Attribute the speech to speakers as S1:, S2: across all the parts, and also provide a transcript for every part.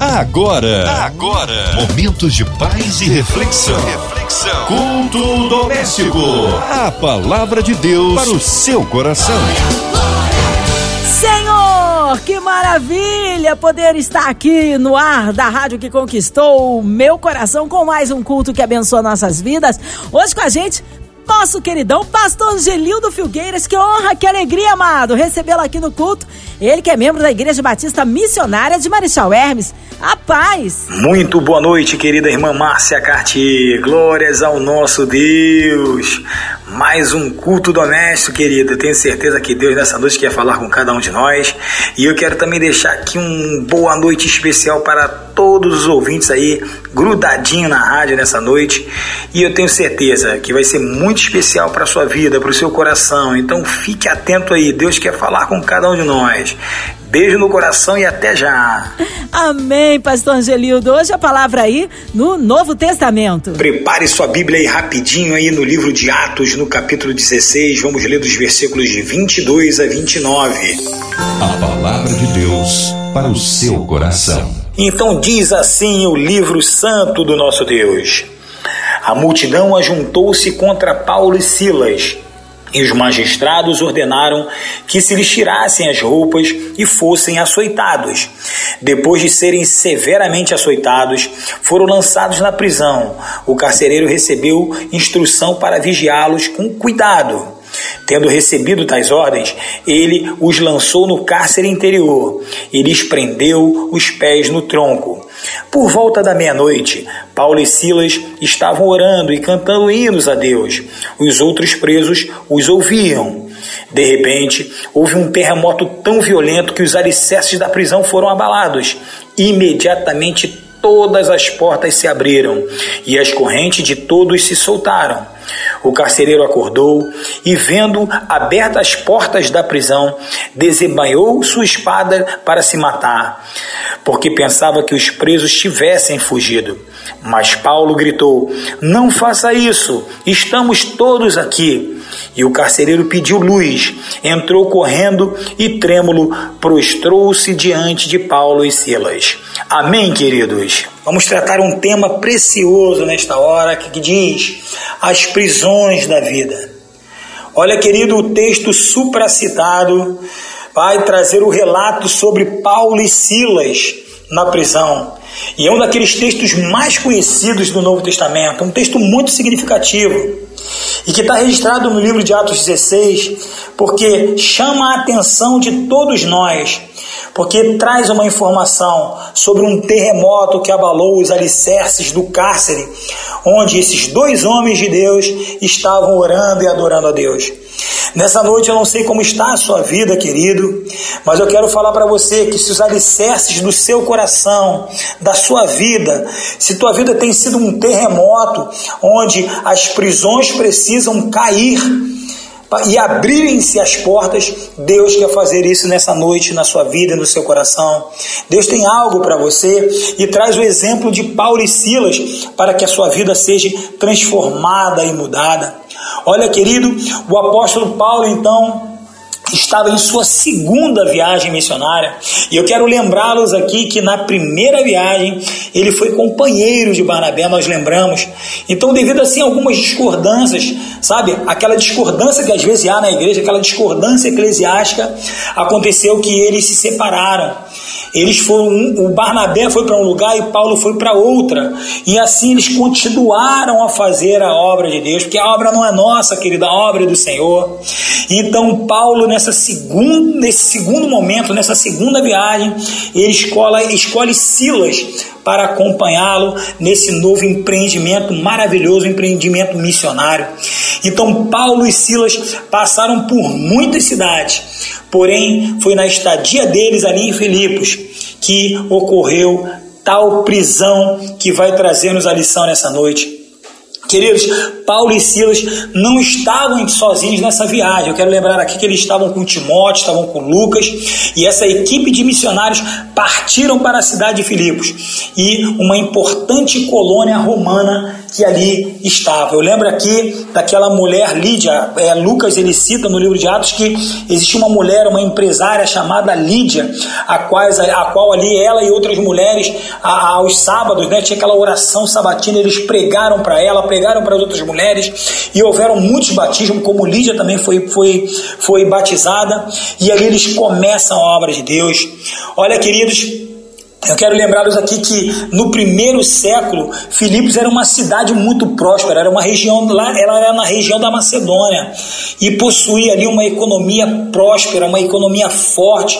S1: Agora, agora, momentos de paz e reflexão. reflexão. Culto doméstico. A palavra de Deus para o seu coração.
S2: Senhor, que maravilha poder estar aqui no ar da rádio que conquistou o meu coração com mais um culto que abençoa nossas vidas. Hoje com a gente nosso queridão pastor Gelildo Filgueiras. Que honra, que alegria, amado, recebê-lo aqui no culto. Ele que é membro da Igreja Batista Missionária de Marechal Hermes. A paz!
S3: Muito boa noite, querida irmã Márcia Cartier. Glórias ao nosso Deus. Mais um culto doméstico, querida. Tenho certeza que Deus nessa noite quer falar com cada um de nós. E eu quero também deixar aqui um boa noite especial para todos os ouvintes aí, grudadinho na rádio nessa noite. E eu tenho certeza que vai ser muito especial para a sua vida, para o seu coração. Então fique atento aí. Deus quer falar com cada um de nós. Beijo no coração e até já.
S2: Amém, pastor Angelildo. Hoje a palavra aí no Novo Testamento.
S3: Prepare sua Bíblia aí rapidinho aí no livro de Atos, no capítulo 16. Vamos ler dos versículos de 22 a 29.
S1: A palavra de Deus para o seu coração.
S3: Então diz assim o livro santo do nosso Deus. A multidão ajuntou-se contra Paulo e Silas e os magistrados ordenaram que se lhes tirassem as roupas e fossem açoitados. Depois de serem severamente açoitados, foram lançados na prisão. O carcereiro recebeu instrução para vigiá-los com cuidado. Tendo recebido tais ordens, ele os lançou no cárcere interior e lhes prendeu os pés no tronco. Por volta da meia-noite, Paulo e Silas estavam orando e cantando hinos a Deus. Os outros presos os ouviam. De repente, houve um terremoto tão violento que os alicerces da prisão foram abalados. Imediatamente, todas as portas se abriram e as correntes de todos se soltaram. O carcereiro acordou e, vendo abertas as portas da prisão, desembanhou sua espada para se matar, porque pensava que os presos tivessem fugido. Mas Paulo gritou: Não faça isso, estamos todos aqui. E o carcereiro pediu luz, entrou correndo e, trêmulo, prostrou-se diante de Paulo e Silas. Amém, queridos? Vamos tratar um tema precioso nesta hora que diz as prisões da vida. Olha, querido, o texto supracitado vai trazer o relato sobre Paulo e Silas na prisão. E é um daqueles textos mais conhecidos do Novo Testamento, um texto muito significativo e que está registrado no livro de Atos 16, porque chama a atenção de todos nós, porque traz uma informação sobre um terremoto que abalou os alicerces do cárcere, onde esses dois homens de Deus estavam orando e adorando a Deus. Nessa noite eu não sei como está a sua vida, querido, mas eu quero falar para você que se os alicerces do seu coração, da sua vida, se tua vida tem sido um terremoto onde as prisões precisam cair, e abrirem-se as portas, Deus quer fazer isso nessa noite, na sua vida, no seu coração. Deus tem algo para você e traz o exemplo de Paulo e Silas para que a sua vida seja transformada e mudada. Olha, querido, o apóstolo Paulo então estava em sua segunda viagem missionária. E eu quero lembrá-los aqui que na primeira viagem ele foi companheiro de Barnabé, nós lembramos. Então, devido assim a algumas discordâncias, sabe? Aquela discordância que às vezes há na igreja, aquela discordância eclesiástica, aconteceu que eles se separaram. Eles foram, o Barnabé foi para um lugar e Paulo foi para outra. E assim eles continuaram a fazer a obra de Deus, porque a obra não é nossa, querida, a obra é do Senhor. Então Paulo nessa segunda, nesse segundo momento, nessa segunda viagem, ele escolhe, escolhe Silas para acompanhá-lo nesse novo empreendimento maravilhoso, empreendimento missionário. Então Paulo e Silas passaram por muitas cidades Porém, foi na estadia deles ali em Filipos que ocorreu tal prisão que vai trazer-nos a lição nessa noite. Queridos, Paulo e Silas não estavam sozinhos nessa viagem. Eu quero lembrar aqui que eles estavam com Timóteo, estavam com Lucas, e essa equipe de missionários partiram para a cidade de Filipos. E uma importante colônia romana que ali estava. Eu lembro aqui daquela mulher Lídia, é, Lucas ele cita no livro de Atos que existia uma mulher, uma empresária chamada Lídia, a, quais, a, qual ali ela e outras mulheres a, aos sábados, né, tinha aquela oração sabatina, eles pregaram para ela, pregaram para as outras mulheres e houveram muitos batismos, como Lídia também foi, foi, foi batizada, e ali eles começam a obra de Deus. Olha, queridos, eu quero lembrá-los aqui que no primeiro século, Filipos era uma cidade muito próspera, era uma região lá, ela era na região da Macedônia e possuía ali uma economia próspera, uma economia forte.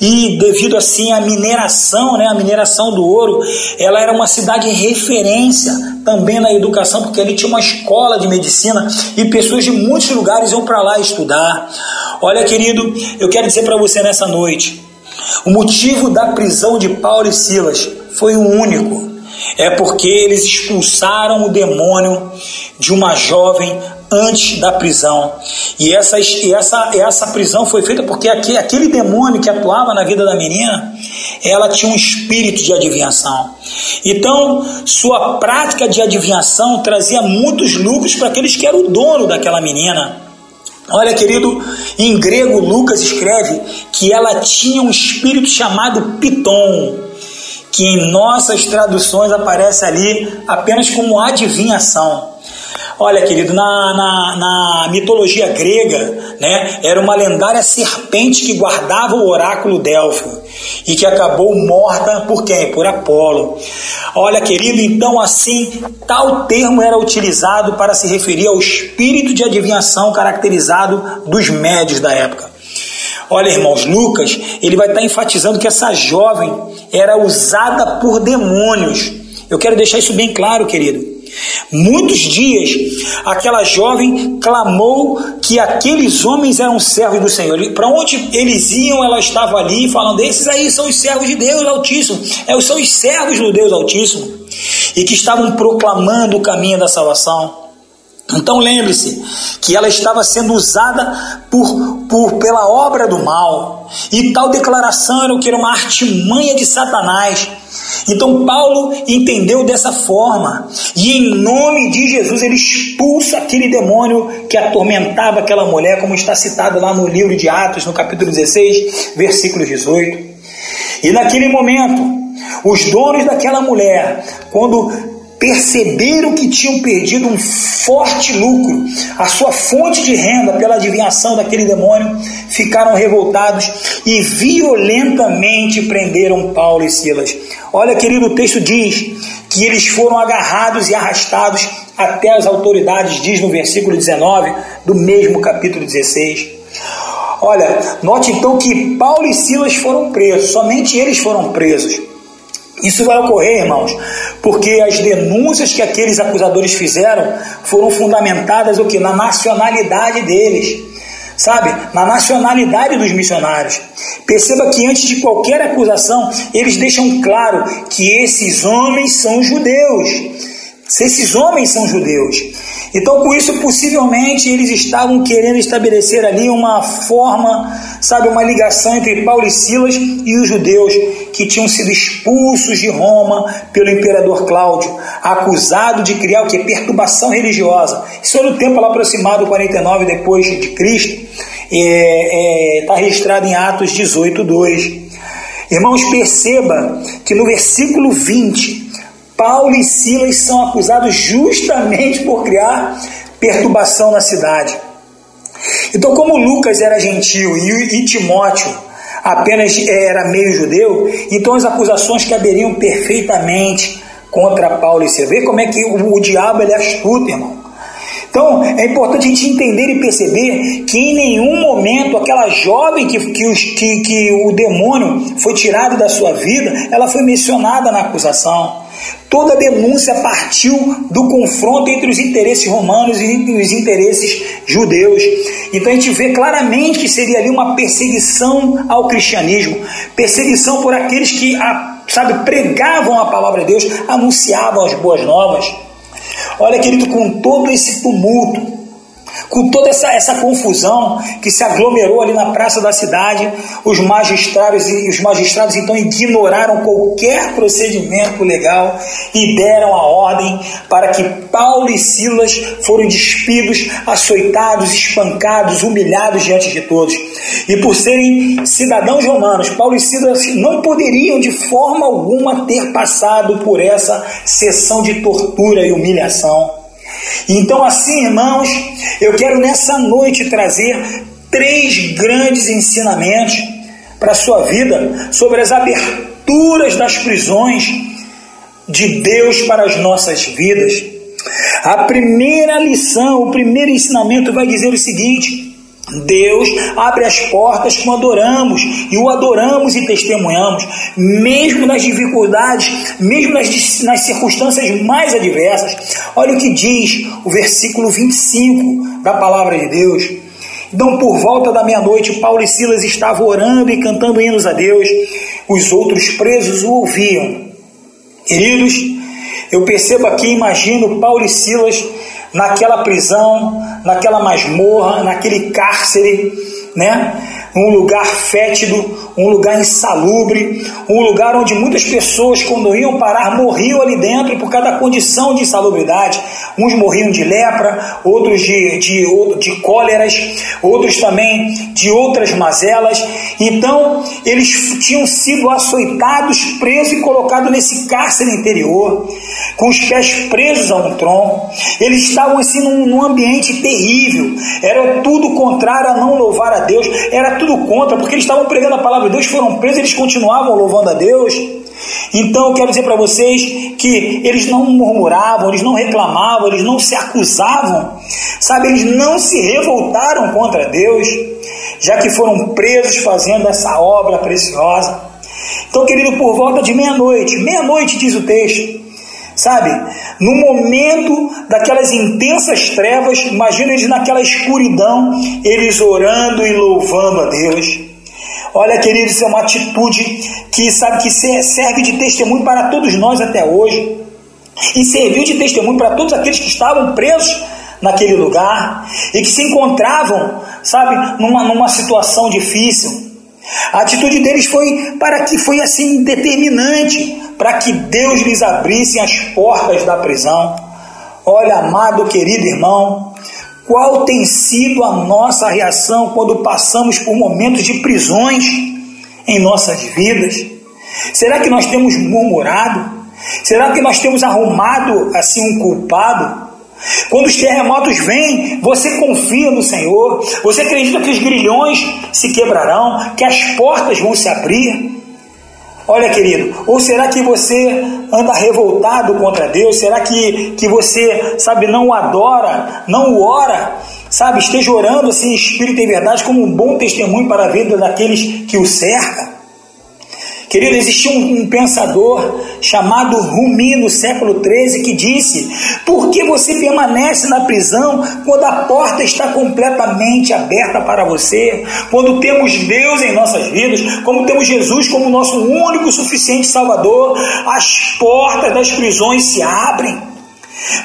S3: E devido assim à mineração, né, a mineração do ouro, ela era uma cidade referência também na educação, porque ali tinha uma escola de medicina e pessoas de muitos lugares iam para lá estudar. Olha, querido, eu quero dizer para você nessa noite, o motivo da prisão de Paulo e Silas foi o único. É porque eles expulsaram o demônio de uma jovem antes da prisão. E essa, essa, essa prisão foi feita porque aquele demônio que atuava na vida da menina, ela tinha um espírito de adivinhação. Então, sua prática de adivinhação trazia muitos lucros para aqueles que eram o dono daquela menina. Olha, querido, em grego Lucas escreve que ela tinha um espírito chamado Piton, que em nossas traduções aparece ali apenas como adivinhação. Olha, querido, na, na, na, mitologia grega, né, era uma lendária serpente que guardava o oráculo Delfo e que acabou morta por quem? Por Apolo. Olha, querido, então assim, tal termo era utilizado para se referir ao espírito de adivinhação caracterizado dos médios da época. Olha, irmãos, Lucas, ele vai estar enfatizando que essa jovem era usada por demônios. Eu quero deixar isso bem claro, querido. Muitos dias aquela jovem clamou que aqueles homens eram servos do Senhor. Para onde eles iam, ela estava ali falando: esses aí são os servos de Deus Altíssimo, é, são os servos do Deus Altíssimo, e que estavam proclamando o caminho da salvação. Então lembre-se que ela estava sendo usada por, por, pela obra do mal, e tal declaração era o que era uma artimanha de Satanás. Então Paulo entendeu dessa forma, e em nome de Jesus ele expulsa aquele demônio que atormentava aquela mulher, como está citado lá no livro de Atos, no capítulo 16, versículo 18. E naquele momento, os donos daquela mulher, quando perceberam que tinham perdido um forte lucro, a sua fonte de renda pela adivinhação daquele demônio, ficaram revoltados e violentamente prenderam Paulo e Silas. Olha, querido, o texto diz que eles foram agarrados e arrastados até as autoridades, diz no versículo 19 do mesmo capítulo 16. Olha, note então que Paulo e Silas foram presos, somente eles foram presos. Isso vai ocorrer, irmãos, porque as denúncias que aqueles acusadores fizeram foram fundamentadas o que na nacionalidade deles, sabe? Na nacionalidade dos missionários. Perceba que antes de qualquer acusação, eles deixam claro que esses homens são judeus. Se esses homens são judeus. Então, com isso, possivelmente eles estavam querendo estabelecer ali uma forma, sabe, uma ligação entre Paulo e Silas e os judeus que tinham sido expulsos de Roma pelo imperador Cláudio, acusado de criar o que? Perturbação religiosa. Isso é no tempo lá aproximado 49 depois de Cristo, está é, é, tá registrado em Atos 18, 2. Irmãos, perceba que no versículo 20 Paulo e Silas são acusados justamente por criar perturbação na cidade. Então, como Lucas era gentil e, Timóteo apenas era meio judeu, então as acusações caberiam perfeitamente contra Paulo e Silas. Vê como é que o, o diabo é astuto, irmão. Então é importante a gente entender e perceber que em nenhum momento aquela jovem que, que, os, que, que o demônio foi tirado da sua vida, ela foi mencionada na acusação. Toda denúncia partiu do confronto entre os interesses romanos e os interesses judeus. Então a gente vê claramente que seria ali uma perseguição ao cristianismo, perseguição por aqueles que, sabe, pregavam a palavra de Deus, anunciavam as boas novas. Olha, querido, com todo esse tumulto, Com toda essa, essa confusão que se aglomerou ali na praça da cidade, os magistrados e os magistrados então ignoraram qualquer procedimento legal e deram a ordem para que Paulo e Silas foram despidos, açoitados, espancados, humilhados diante de todos. E por serem cidadãos romanos, Paulo e Silas não poderiam de forma alguma ter passado por essa sessão de tortura e humilhação. Então, assim, irmãos, eu quero nessa noite trazer três grandes ensinamentos para a sua vida sobre as aberturas das prisões de Deus para as nossas vidas. A primeira lição, o primeiro ensinamento vai dizer o seguinte: Deus abre as portas quando adoramos e o adoramos e testemunhamos, mesmo nas dificuldades, mesmo nas, nas circunstâncias mais adversas. Olha o que diz o versículo 25 da palavra de Deus. Então, por volta da meia-noite, Paulo e Silas estavam orando e cantando hinos a Deus. Os outros presos o ouviam. Queridos, eu percebo aqui, imagino Paulo e Silas naquela prisão, naquela masmorra, naquele cárcere, né? Um lugar fétido, um lugar insalubre, um lugar onde muitas pessoas, quando iam parar, morriam ali dentro por cada condição de insalubridade. Uns morriam de lepra, outros de, de, de cóleras, outros também de outras mazelas. Então, eles tinham sido açoitados, presos e colocados nesse cárcere interior, com os pés presos a um tronco. Eles estavam assim num, num ambiente terrível, era tudo contrário a não louvar a Deus, era tudo contra, porque eles estavam pregando a palavra de Deus, foram presos, eles continuavam louvando a Deus. Então eu quero dizer para vocês que eles não murmuravam, eles não reclamavam, eles não se acusavam, sabe? Eles não se revoltaram contra Deus, já que foram presos fazendo essa obra preciosa. Então, querido, por volta de meia-noite, meia-noite diz o texto, sabe? No momento daquelas intensas trevas, imagina eles naquela escuridão, eles orando e louvando a Deus. Olha, querido, isso é uma atitude que sabe que serve de testemunho para todos nós até hoje. E serviu de testemunho para todos aqueles que estavam presos naquele lugar e que se encontravam, sabe, numa, numa situação difícil. A atitude deles foi para que foi assim determinante para que Deus lhes abrisse as portas da prisão. Olha, amado querido irmão, qual tem sido a nossa reação quando passamos por momentos de prisões em nossas vidas? Será que nós temos murmurado? Será que nós temos arrumado assim um culpado? Quando os terremotos vêm, você confia no Senhor, você acredita que os grilhões se quebrarão, que as portas vão se abrir. Olha, querido, ou será que você anda revoltado contra Deus? Será que, que você, sabe, não o adora, não o ora? Sabe, esteja orando assim, espírito e verdade, como um bom testemunho para a vida daqueles que o cercam? Querido, existia um, um, pensador chamado Rumi no século XIII que disse: Por que você permanece na prisão quando a porta está completamente aberta para você? Quando temos Deus em nossas vidas, como temos Jesus como nosso único suficiente Salvador, as portas das prisões se abrem.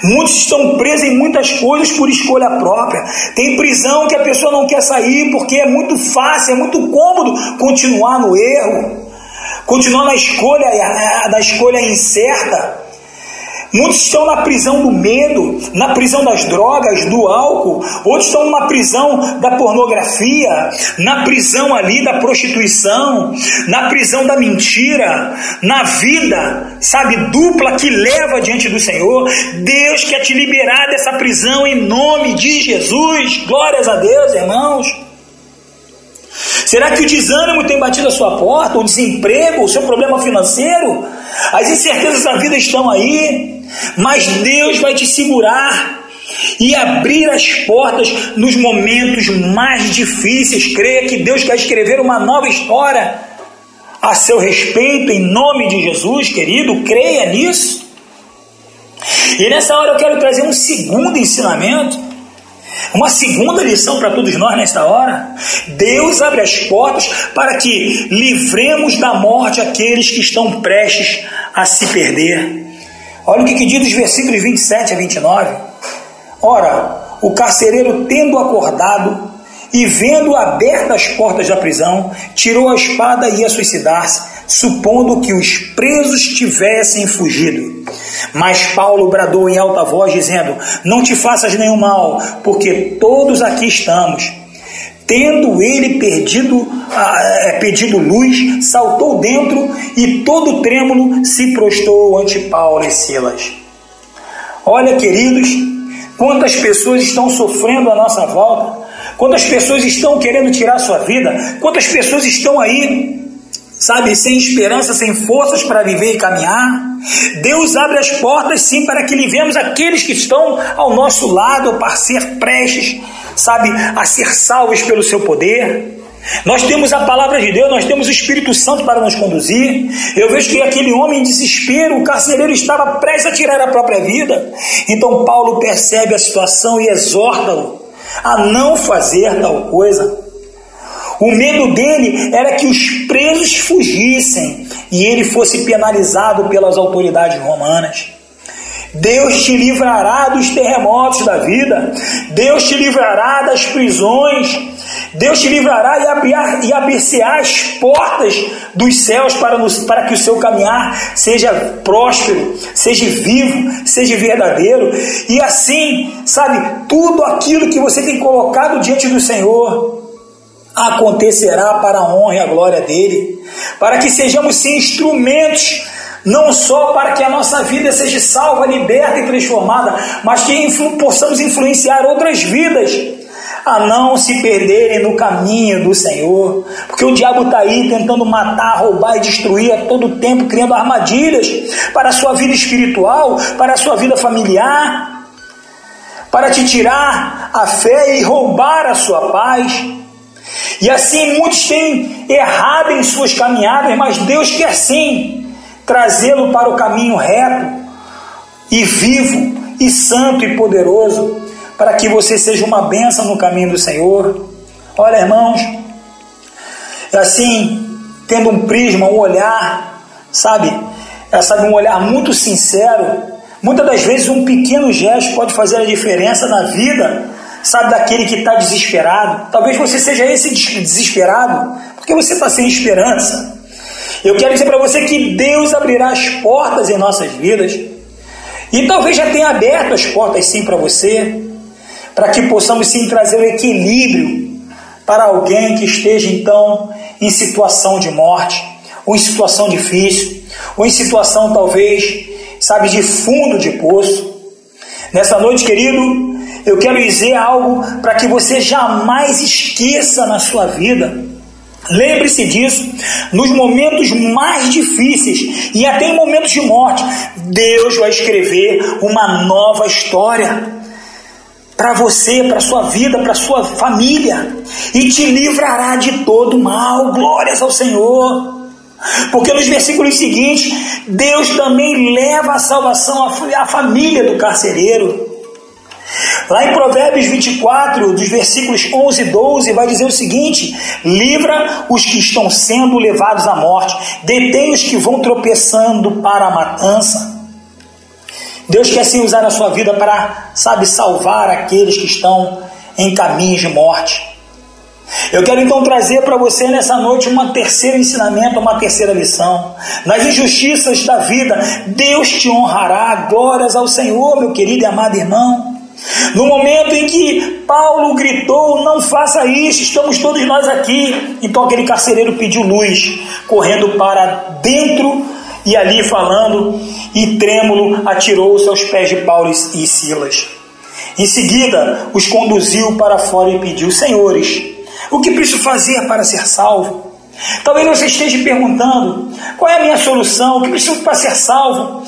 S3: Muitos estão presos em muitas coisas por escolha própria. Tem prisão que a pessoa não quer sair porque é muito fácil, é muito cômodo continuar no erro continuar na escolha, na escolha incerta. Muitos estão na prisão do medo, na prisão das drogas, do álcool, outros estão na prisão da pornografia, na prisão ali da prostituição, na prisão da mentira, na vida, sabe, dupla que leva diante do Senhor. Deus quer te liberar dessa prisão em nome de Jesus. Glórias a Deus, irmãos. Será que o desânimo tem batido a sua porta? O desemprego, o seu problema financeiro? As incertezas da vida estão aí, mas Deus vai te segurar e abrir as portas nos momentos mais difíceis. Creia que Deus quer escrever uma nova história a seu respeito, em nome de Jesus, querido. Creia nisso. E nessa hora eu quero trazer um segundo ensinamento uma segunda lição para todos nós nesta hora: Deus abre as portas para que livremos da morte aqueles que estão prestes a se perder. Olha o que, que diz os versículos 27 a 29. Ora, o carcereiro, tendo acordado e vendo abertas as portas da prisão, tirou a espada e ia suicidar-se, supondo que os presos tivessem fugido. Mas Paulo bradou em alta voz, dizendo: Não te faças nenhum mal, porque todos aqui estamos. Tendo ele perdido, é, pedido luz, saltou dentro e todo trêmulo se prostou ante Paulo e Silas. Olha, queridos, quantas pessoas estão sofrendo à nossa volta, quantas pessoas estão querendo tirar sua vida, quantas pessoas estão aí sabe, sem esperança, sem forças para viver e caminhar. Deus abre as portas sim para que livemos aqueles que estão ao nosso lado para ser prestes, sabe, a ser salvos pelo seu poder. Nós temos a palavra de Deus, nós temos o Espírito Santo para nos conduzir. Eu vejo que aquele homem em desespero, o carcereiro estava prestes a tirar a própria vida. Então Paulo percebe a situação e exorta-o a não fazer tal coisa. O medo dele era que os presos fugissem e ele fosse penalizado pelas autoridades romanas. Deus te livrará dos terremotos da vida, Deus te livrará das prisões, Deus te livrará e, abrir, e abrir as portas dos céus para, para que o seu caminhar seja próspero, seja vivo, seja verdadeiro, e assim, sabe, tudo aquilo que você tem colocado diante do Senhor, acontecerá para a honra e a glória dele, para que sejamos sim instrumentos não só para que a nossa vida seja salva, liberta e transformada, mas que influ possamos influenciar outras vidas a não se perderem no caminho do Senhor, porque o diabo está aí tentando matar, roubar e destruir a todo tempo, criando armadilhas para a sua vida espiritual, para a sua vida familiar, para te tirar a fé e roubar a sua paz. E assim muitos têm errado em suas caminhadas, mas Deus quer sim trazê-lo para o caminho reto e vivo e santo e poderoso, para que você seja uma bênção no caminho do Senhor. Olha, irmãos, assim, tendo um prisma, um olhar, sabe, é, sabe, um olhar muito sincero, muitas das vezes um pequeno gesto pode fazer a diferença na vida sabe, daquele que está desesperado. Talvez você seja esse desesperado, porque você está sem esperança. Eu quero dizer para você que Deus abrirá as portas em nossas vidas, e talvez já tenha aberto as portas sim para você, para que possamos sim trazer o equilíbrio para alguém que esteja então em situação de morte, ou em situação difícil, ou em situação talvez, sabe, de fundo de poço. Nessa noite, querido, eu quero dizer algo para que você jamais esqueça na sua vida. Lembre-se disso, nos momentos mais difíceis e até em momentos de morte, Deus vai escrever uma nova história para você, para sua vida, para sua família e te livrará de todo mal. Glórias ao Senhor. Porque nos versículos seguintes, Deus também leva a salvação à família do carcereiro. Lá em Provérbios 24, dos versículos 11 e 12, vai dizer o seguinte: Livra os que estão sendo levados à morte, detém os que vão tropeçando para a matança. Deus quer sim usar a sua vida para, sabe, salvar aqueles que estão em caminhos de morte. Eu quero então trazer para você nessa noite um terceiro ensinamento, uma terceira lição. Nas injustiças da vida, Deus te honrará. Glórias ao Senhor, meu querido e amado irmão. No momento em que Paulo gritou: Não faça isso, estamos todos nós aqui. Então aquele carcereiro pediu luz, correndo para dentro e ali falando, e trêmulo atirou-se aos pés de Paulo e Silas. Em seguida, os conduziu para fora e pediu: Senhores, o que preciso fazer para ser salvo? Talvez você esteja perguntando: qual é a minha solução? O que preciso para ser salvo?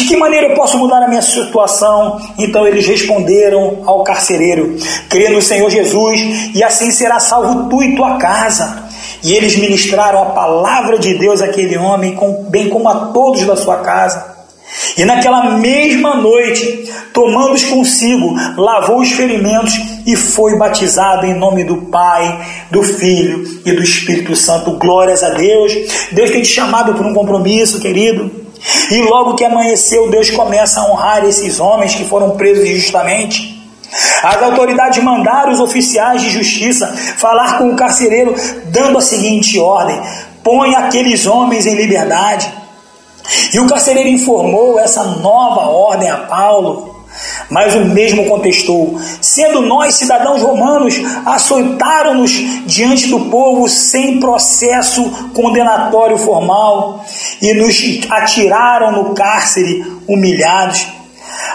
S3: De que maneira eu posso mudar a minha situação? Então eles responderam ao carcereiro: crê no Senhor Jesus e assim será salvo tu e tua casa. E eles ministraram a palavra de Deus àquele homem, bem como a todos da sua casa. E naquela mesma noite, tomando-os consigo, lavou os ferimentos e foi batizado em nome do Pai, do Filho e do Espírito Santo. Glórias a Deus. Deus tem te chamado por um compromisso, querido. E logo que amanheceu, Deus começa a honrar esses homens que foram presos injustamente. As autoridades mandaram os oficiais de justiça falar com o carcereiro, dando a seguinte ordem: põe aqueles homens em liberdade. E o carcereiro informou essa nova ordem a Paulo. Mas o mesmo contestou: sendo nós cidadãos romanos, açoitaram-nos diante do povo sem processo condenatório formal e nos atiraram no cárcere humilhados.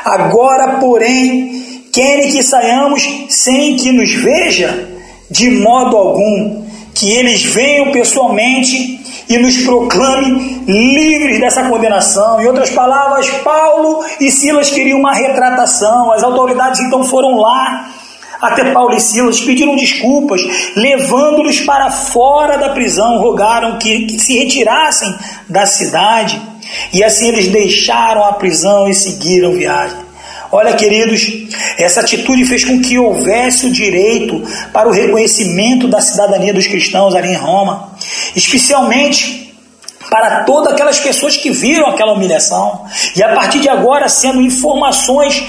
S3: Agora, porém, querem que saiamos sem que nos veja? De modo algum, que eles venham pessoalmente e nos proclame livres dessa condenação. Em outras palavras, Paulo e Silas queriam uma retratação. As autoridades então foram lá até Paulo e Silas, pediram desculpas, levando-los para fora da prisão, rogaram que, que se retirassem da cidade. E assim eles deixaram a prisão e seguiram viagem. Olha, queridos, essa atitude fez com que houvesse o direito para o reconhecimento da cidadania dos cristãos ali em Roma, especialmente para todas aquelas pessoas que viram aquela humilhação. E a partir de agora, sendo informações,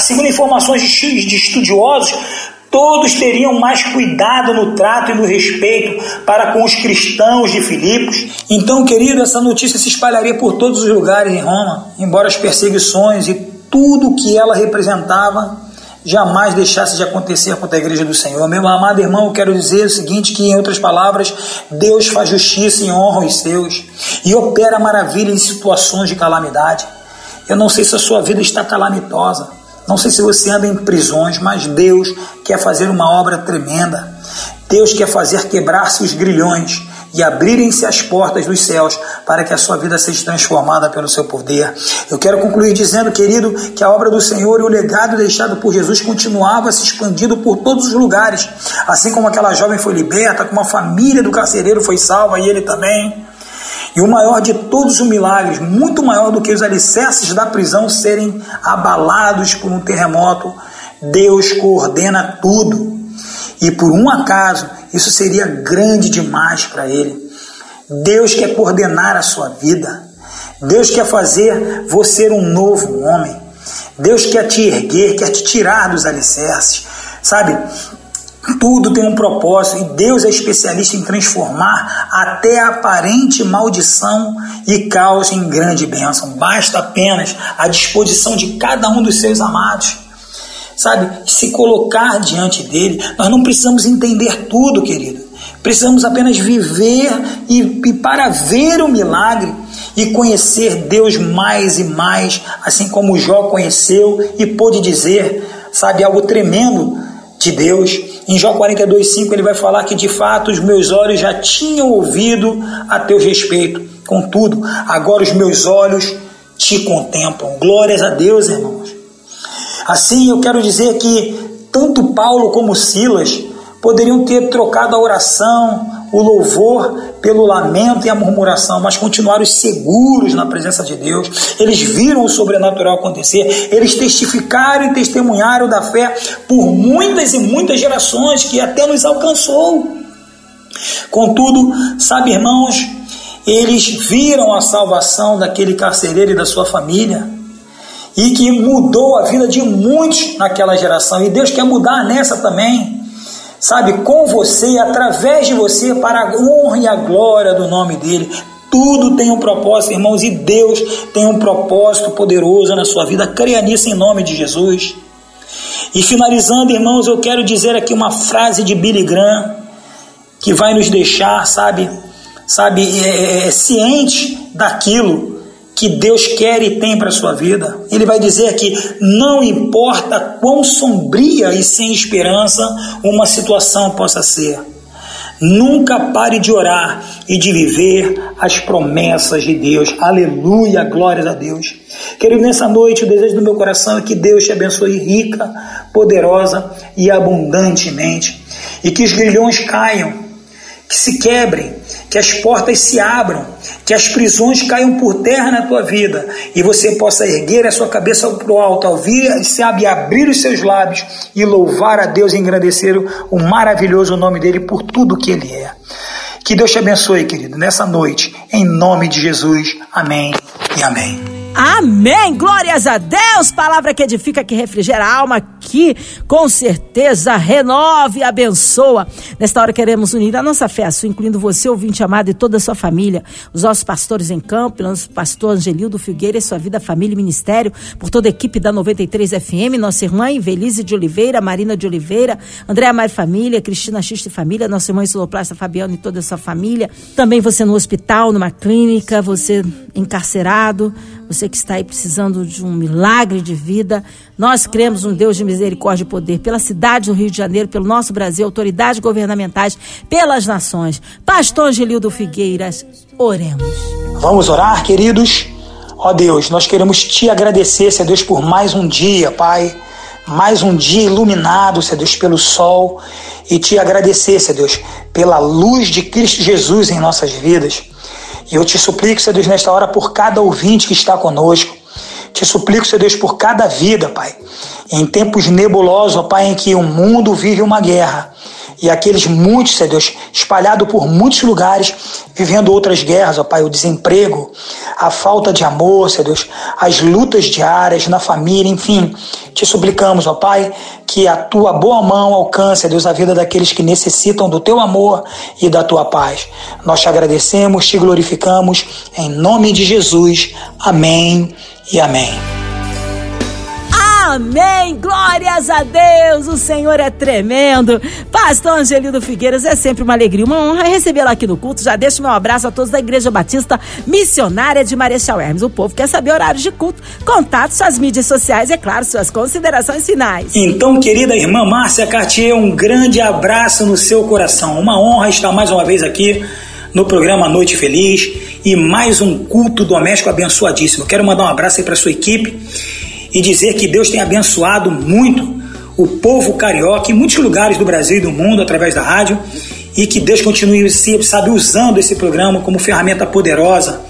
S3: segundo informações de estudiosos, todos teriam mais cuidado no trato e no respeito para com os cristãos de Filipos. Então, querido, essa notícia se espalharia por todos os lugares em Roma, embora as perseguições e tudo que ela representava jamais deixasse de acontecer contra a igreja do Senhor. Meu amado irmão, eu quero dizer o seguinte, que em outras palavras, Deus faz justiça e honra os seus e opera maravilha em situações de calamidade. Eu não sei se a sua vida está calamitosa, não sei se você anda em prisões, mas Deus quer fazer uma obra tremenda. Deus quer fazer quebrar-se os grilhões e abrirem-se as portas dos céus para que a sua vida seja transformada pelo seu poder. Eu quero concluir dizendo, querido, que a obra do Senhor e o legado deixado por Jesus continuava se expandindo por todos os lugares, assim como aquela jovem foi liberta, como a família do carcereiro foi salva e ele também. E o maior de todos os milagres, muito maior do que os alicerces da prisão serem abalados por um terremoto, Deus coordena tudo. E por um acaso, isso seria grande demais para ele. Deus quer coordenar a sua vida. Deus quer fazer você um novo homem. Deus quer te erguer, quer te tirar dos alicerces. Sabe? Tudo tem um propósito e Deus é especialista em transformar até a aparente maldição e caos em grande bênção. Basta apenas a disposição de cada um dos seus amados sabe? Se colocar diante dele. Nós não precisamos entender tudo, querido. Precisamos apenas viver e, e, para ver o milagre e conhecer Deus mais e mais, assim como Jó conheceu e pôde dizer, sabe, algo tremendo de Deus. Em Jó 42,5 ele vai falar que de fato os meus olhos já tinham ouvido a teu respeito. Contudo, agora os meus olhos te contemplam. Glórias a Deus, irmãos. Assim, eu quero dizer que tanto Paulo como Silas poderiam ter trocado a oração, o louvor pelo lamento e a murmuração, mas continuaram seguros na presença de Deus. Eles viram o sobrenatural acontecer, eles testificaram e testemunharam da fé por muitas e muitas gerações que até nos alcançou. Contudo, sabe, irmãos, eles viram a salvação daquele carcereiro e da sua família e que mudou a vida de muitos naquela geração. E Deus quer mudar nessa também, sabe, com você através de você, para a honra e a glória do nome dEle. Tudo tem um propósito, irmãos, e Deus tem um propósito poderoso na sua vida. Creia nisso em nome de Jesus. E finalizando, irmãos, eu quero dizer aqui uma frase de Billy Graham que vai nos deixar, sabe, sabe, é, é, é ciente daquilo que Deus quer e tem para a sua vida. Ele vai dizer que não importa quão sombria e sem esperança uma situação possa ser, nunca pare de orar e de viver as promessas de Deus. Aleluia, glórias a Deus. Querido, nessa noite o desejo do meu coração é que Deus te abençoe rica, poderosa e abundantemente, e que os grilhões caiam, que se quebrem que as portas se abram, que as prisões caiam por terra na tua vida e você possa erguer a sua cabeça para o alto, ouvir, sabe, abrir os seus lábios e louvar a Deus e engrandecer o maravilhoso nome dele por tudo que ele é. Que Deus te abençoe, querido, nessa noite, em nome de Jesus. Amém e amém.
S2: Amém! Glórias a Deus! Palavra que edifica, que refrigera a alma, que com certeza renove e abençoa. Nesta hora queremos unir a nossa fé, a sua, incluindo você, ouvinte amado, e toda a sua família, os nossos pastores em campo, nosso pastor Angelildo Figueira sua vida, família e ministério, por toda a equipe da 93 FM, nossa irmã Invelise de Oliveira, Marina de Oliveira, Andréa Mari Família, Cristina Xista e Família, nossa irmã Isoplasta Fabiano e toda a sua família. Também você no hospital, numa clínica, você encarcerado, você que está aí precisando de um milagre de vida, nós cremos um Deus de misericórdia e poder pela cidade do Rio de Janeiro, pelo nosso Brasil, autoridades governamentais, pelas nações. Pastor Angelildo Figueiras, oremos.
S3: Vamos orar, queridos? Ó Deus, nós queremos te agradecer, Senhor Deus, por mais um dia, Pai. Mais um dia iluminado, Senhor Deus, pelo sol. E te agradecer, Senhor Deus, pela luz de Cristo Jesus em nossas vidas. E eu te suplico, Senhor Deus, nesta hora, por cada ouvinte que está conosco. Te suplico, Senhor Deus, por cada vida, Pai. Em tempos nebulosos, ó Pai, em que o mundo vive uma guerra. E aqueles muitos, Senhor Deus, espalhados por muitos lugares, vivendo outras guerras, ó Pai, o desemprego, a falta de amor, Senhor Deus, as lutas diárias na família, enfim. Te suplicamos, ó Pai, que a tua boa mão alcance, Deus, a vida daqueles que necessitam do teu amor e da tua paz. Nós te agradecemos, te glorificamos, em nome de Jesus. Amém e amém.
S2: Amém! Glórias a Deus! O Senhor é tremendo. Pastor Angelino Figueiras, é sempre uma alegria, uma honra recebê-lo aqui no culto. Já deixo meu abraço a todos da Igreja Batista Missionária de Marechal Hermes. O povo quer saber horários de culto, contato, suas mídias sociais e, é claro, suas considerações finais.
S3: Então, querida irmã Márcia Cartier, um grande abraço no seu coração. Uma honra estar mais uma vez aqui no programa Noite Feliz e mais um culto doméstico abençoadíssimo. Quero mandar um abraço aí para sua equipe e dizer que Deus tem abençoado muito o povo carioca em muitos lugares do Brasil e do mundo através da rádio e que Deus continue, sabe, usando esse programa como ferramenta poderosa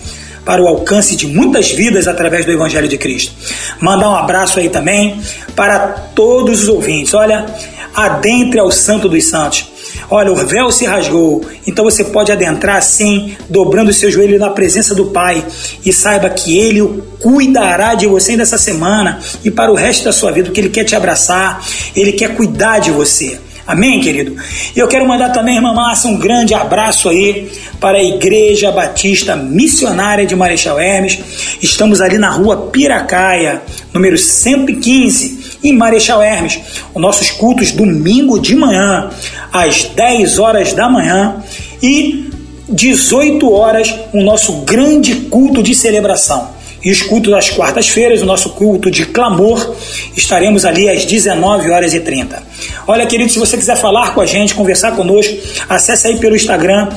S3: para o alcance de muitas vidas através do Evangelho de Cristo. Mandar um abraço aí também para todos os ouvintes. Olha, adentre ao Santo dos Santos. Olha, o véu se rasgou, então você pode adentrar assim, dobrando o seu joelho na presença do Pai e saiba que Ele cuidará de você nessa semana e para o resto da sua vida, porque Ele quer te abraçar, Ele quer cuidar de você. Amém, querido? E eu quero mandar também, irmã Márcia, um grande abraço aí para a Igreja Batista Missionária de Marechal Hermes. Estamos ali na rua Piracaia, número 115, em Marechal Hermes. Os nossos cultos domingo de manhã, às 10 horas da manhã e 18 horas, o nosso grande culto de celebração e os cultos das quartas-feiras, o nosso culto de clamor, estaremos ali às 19 horas e 30. Olha, querido, se você quiser falar com a gente, conversar conosco, acesse aí pelo Instagram,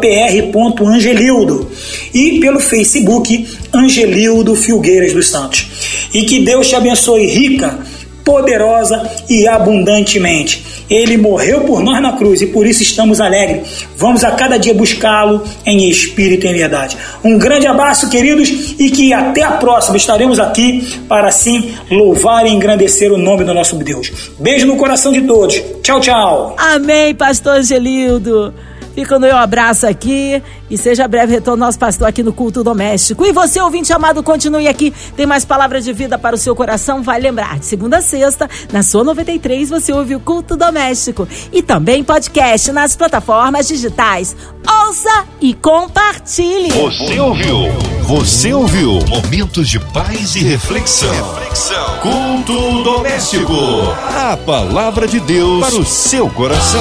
S3: pr.angelildo e pelo Facebook, Angelildo Filgueiras dos Santos. E que Deus te abençoe rica, poderosa e abundantemente. Ele morreu por nós na cruz e por isso estamos alegres. Vamos a cada dia buscá-lo em espírito e em verdade. Um grande abraço, queridos, e que até a próxima estaremos aqui para assim louvar e engrandecer o nome do nosso Deus. Beijo no coração de todos. Tchau, tchau.
S2: Amém, pastor Gelildo. Fica o meu abraço aqui e seja breve retorno nosso pastor aqui no culto doméstico. E você, ouvinte amado, continue aqui. Tem mais palavras de vida para o seu coração. Vai lembrar, de segunda a sexta, na sua 93, você ouve o culto doméstico. E também podcast nas plataformas digitais. Ouça e compartilhe.
S1: Você ouviu? Você ouviu? Momentos de paz e reflexão. reflexão. Culto doméstico. A palavra de Deus para o seu coração.